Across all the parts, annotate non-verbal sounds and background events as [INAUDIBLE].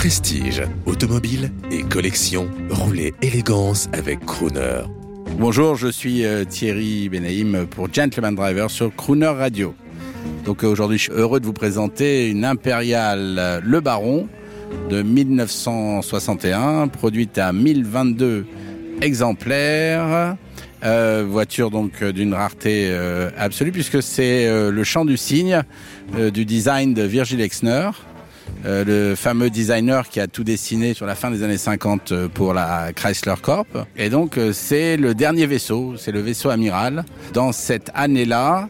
Prestige, automobile et collection, roulez élégance avec Crooner. Bonjour, je suis euh, Thierry Benaïm pour Gentleman Driver sur Crooner Radio. Donc euh, aujourd'hui, je suis heureux de vous présenter une impériale euh, Le Baron de 1961, produite à 1022 exemplaires. Voiture donc d'une rareté absolue puisque c'est le chant du cygne du design de Virgil Exner, le fameux designer qui a tout dessiné sur la fin des années 50 pour la Chrysler Corp. Et donc c'est le dernier vaisseau, c'est le vaisseau amiral. Dans cette année-là,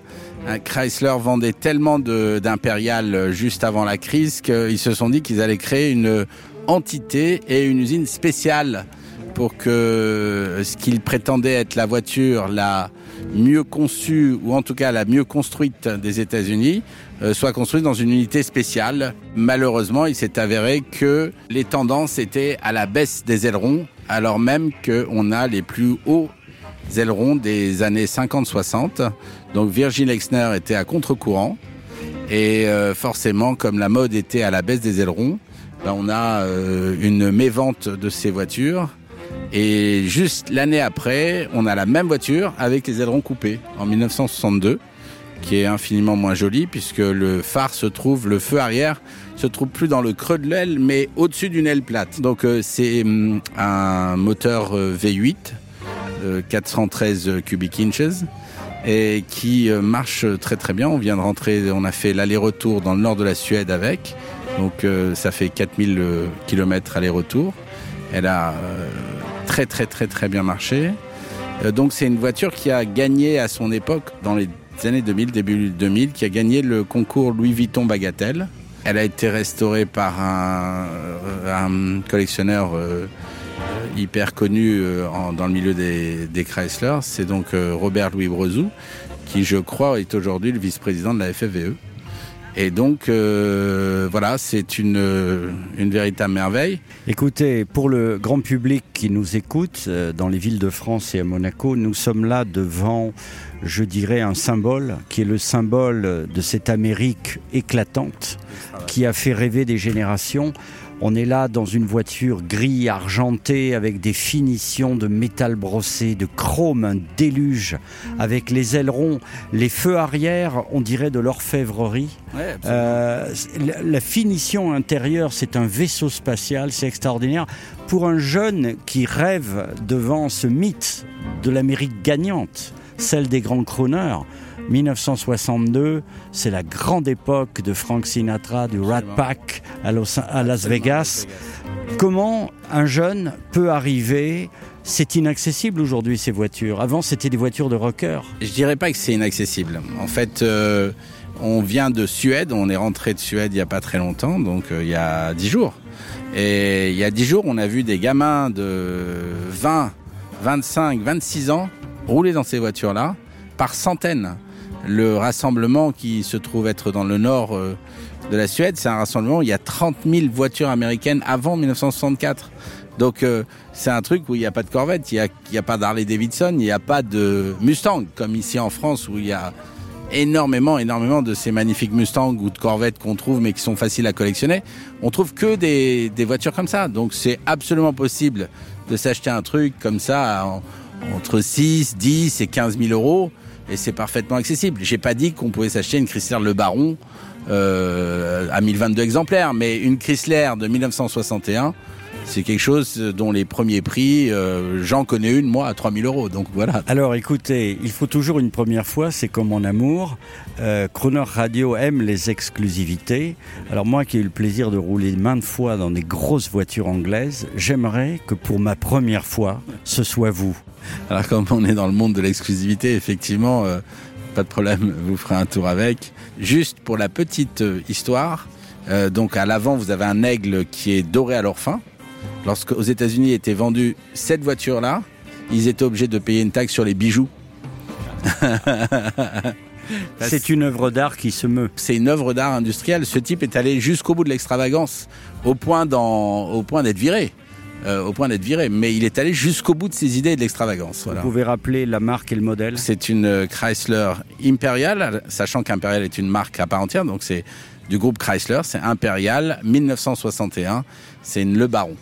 Chrysler vendait tellement d'impérial juste avant la crise qu'ils se sont dit qu'ils allaient créer une entité et une usine spéciale pour que ce qu'il prétendait être la voiture la mieux conçue ou en tout cas la mieux construite des États-Unis euh, soit construite dans une unité spéciale. Malheureusement, il s'est avéré que les tendances étaient à la baisse des ailerons, alors même qu'on a les plus hauts ailerons des années 50-60. Donc Virgin Exner était à contre-courant et euh, forcément, comme la mode était à la baisse des ailerons, ben, on a euh, une mévente de ces voitures et juste l'année après, on a la même voiture avec les ailerons coupés en 1962, qui est infiniment moins jolie puisque le phare se trouve, le feu arrière se trouve plus dans le creux de l'aile, mais au-dessus d'une aile plate. Donc euh, c'est hum, un moteur euh, V8, 413 euh, cubic inches et qui marche très très bien. On vient de rentrer, on a fait l'aller-retour dans le nord de la Suède avec, donc ça fait 4000 km aller-retour. Elle a très très très très bien marché. Euh, donc c'est une voiture qui a gagné à son époque, dans les années 2000, début 2000, qui a gagné le concours Louis Vuitton Bagatelle. Elle a été restaurée par un, euh, collectionneur euh, hyper connu dans le milieu des Chrysler. C'est donc Robert Louis Brezou, qui je crois est aujourd'hui le vice-président de la FFVE. Et donc, euh, voilà, c'est une, une véritable merveille. Écoutez, pour le grand public qui nous écoute, euh, dans les villes de France et à Monaco, nous sommes là devant, je dirais, un symbole qui est le symbole de cette Amérique éclatante qui a fait rêver des générations. On est là dans une voiture gris argentée avec des finitions de métal brossé, de chrome, un déluge, avec les ailerons, les feux arrière, on dirait de l'orfèvrerie. euh, la finition intérieure, c'est un vaisseau spatial, c'est extraordinaire. Pour un jeune qui rêve devant ce mythe de l'Amérique gagnante, celle des grands crooners, 1962, c'est la grande époque de Frank Sinatra, du Rat Pack à, Las Vegas. Comment un jeune peut arriver? C'est inaccessible aujourd'hui ces voitures. Avant, c'était des voitures de rocker. Je dirais pas que c'est inaccessible. En fait, euh, on vient de Suède. On est rentré de Suède il y a pas très longtemps, donc euh, il y a dix jours. Et il y a dix jours, on a vu des gamins de 20, 25, 26 ans rouler dans ces voitures-là par centaines le rassemblement qui se trouve être dans le nord euh, de la Suède, c'est un rassemblement où il y a 30 000 voitures américaines avant 1964. Donc euh, c'est un truc où il n'y a pas de Corvette, il n'y a, a, pas d'Harley Davidson, il n'y a pas de Mustang, comme ici en France où il y a énormément, énormément de ces magnifiques Mustangs ou de Corvettes qu'on trouve mais qui sont faciles à collectionner. On trouve que des, des voitures comme ça. Donc c'est absolument possible de s'acheter un truc comme ça entre 6, 10 et 15 000 euros et c'est parfaitement accessible. J'ai pas dit qu'on pouvait s'acheter une Chrysler Le Baron euh, à 1022 exemplaires, mais une Chrysler de 1961, c'est quelque chose dont les premiers prix, euh, j'en connais une moi à 3000 euros. Donc voilà. Alors écoutez, il faut toujours une première fois, c'est comme en amour. Euh, Croner Radio aime les exclusivités. Alors moi qui ai eu le plaisir de rouler maintes fois dans des grosses voitures anglaises, j'aimerais que pour ma première fois, ce soit vous. Alors comme on est dans le monde de l'exclusivité, effectivement, euh, pas de problème, vous ferez un tour avec. Juste pour la petite euh, histoire, euh, donc à l'avant vous avez un aigle qui est doré à leur fin. Lorsque aux États-Unis était vendue cette voiture-là, ils étaient obligés de payer une taxe sur les bijoux. [LAUGHS] C'est une œuvre d'art qui se meut. C'est une œuvre d'art industrielle. Ce type est allé jusqu'au bout de l'extravagance, au point d'être viré. euh, au point d'être viré. Mais il est allé jusqu'au bout de ses idées et de l'extravagance. Voilà. Vous pouvez rappeler la marque et le modèle? C'est une euh, Chrysler Imperial, sachant qu'Imperial est une marque à part entière, donc c'est du groupe Chrysler, c'est Imperial 1961, c'est une Le Baron.